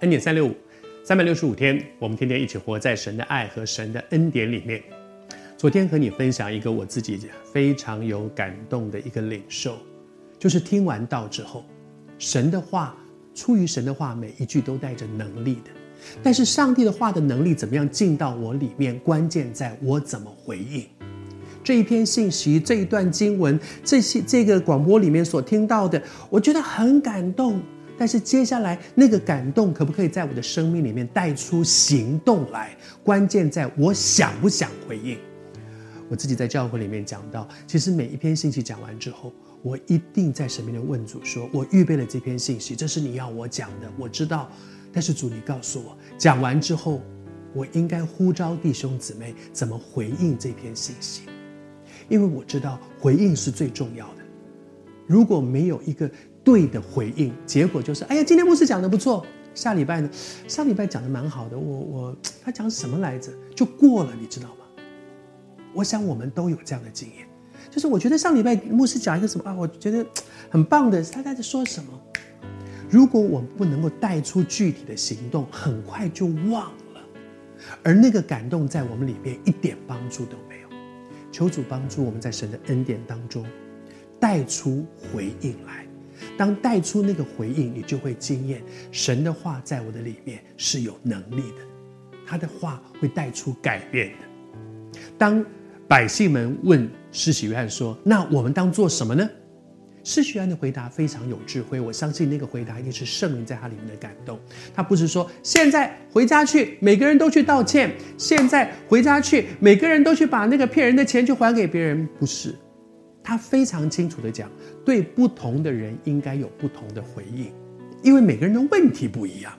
恩典三六五，三百六十五天，我们天天一起活在神的爱和神的恩典里面。昨天和你分享一个我自己非常有感动的一个领受，就是听完道之后，神的话，出于神的话，每一句都带着能力的。但是上帝的话的能力怎么样进到我里面？关键在我怎么回应这一篇信息、这一段经文、这些这个广播里面所听到的，我觉得很感动。但是接下来那个感动可不可以在我的生命里面带出行动来？关键在我想不想回应。我自己在教会里面讲到，其实每一篇信息讲完之后，我一定在神面前问主说：“我预备了这篇信息，这是你要我讲的，我知道。但是主，你告诉我，讲完之后，我应该呼召弟兄姊妹怎么回应这篇信息？因为我知道回应是最重要的。如果没有一个。”对的回应，结果就是，哎呀，今天牧师讲的不错。下礼拜呢，上礼拜讲的蛮好的。我我他讲什么来着？就过了，你知道吗？我想我们都有这样的经验，就是我觉得上礼拜牧师讲一个什么啊，我觉得很棒的，他在说什么？如果我们不能够带出具体的行动，很快就忘了，而那个感动在我们里面一点帮助都没有。求主帮助我们在神的恩典当中带出回应来。当带出那个回应，你就会惊艳。神的话在我的里面是有能力的，他的话会带出改变的。当百姓们问施洗约翰说：“那我们当做什么呢？”施洗约翰的回答非常有智慧，我相信那个回答一定是圣灵在他里面的感动。他不是说：“现在回家去，每个人都去道歉；现在回家去，每个人都去把那个骗人的钱去还给别人。”不是。他非常清楚的讲，对不同的人应该有不同的回应，因为每个人的问题不一样。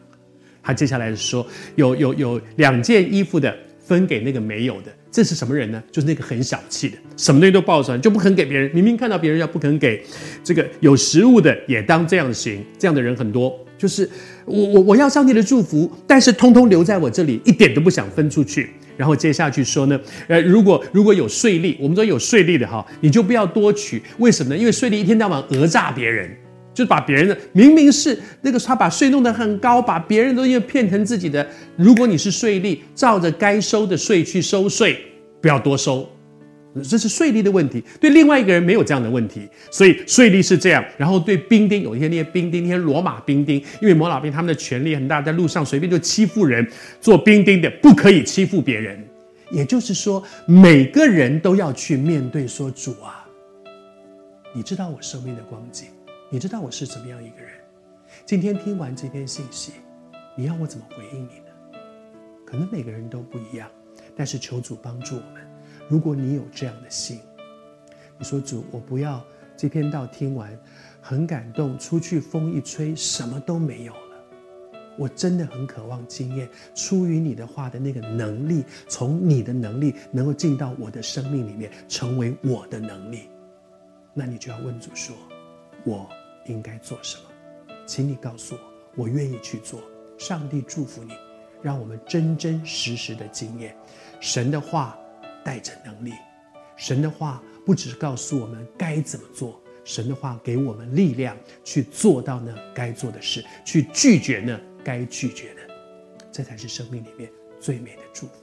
他接下来说，有有有两件衣服的分给那个没有的，这是什么人呢？就是那个很小气的，什么东西都抱出来就不肯给别人。明明看到别人要不肯给，这个有食物的也当这样行，这样的人很多。就是我我我要上帝的祝福，但是通通留在我这里，一点都不想分出去。然后接下去说呢，呃，如果如果有税吏，我们说有税吏的哈，你就不要多取，为什么呢？因为税吏一天到晚讹诈别人，就把别人的明明是那个他把税弄得很高，把别人都又骗成自己的。如果你是税吏，照着该收的税去收税，不要多收。这是税吏的问题，对另外一个人没有这样的问题，所以税吏是这样。然后对兵丁，有一些那些兵丁，那些罗马兵丁，因为罗马兵他们的权力很大，在路上随便就欺负人，做兵丁的不可以欺负别人。也就是说，每个人都要去面对说：“主啊，你知道我生命的光景，你知道我是怎么样一个人。今天听完这篇信息，你要我怎么回应你呢？可能每个人都不一样，但是求主帮助我们。”如果你有这样的心，你说主，我不要这篇道听完，很感动，出去风一吹，什么都没有了。我真的很渴望经验出于你的话的那个能力，从你的能力能够进到我的生命里面，成为我的能力。那你就要问主说，我应该做什么？请你告诉我，我愿意去做。上帝祝福你，让我们真真实实的经验神的话。带着能力，神的话不只是告诉我们该怎么做，神的话给我们力量去做到呢该做的事，去拒绝呢该拒绝的，这才是生命里面最美的祝福。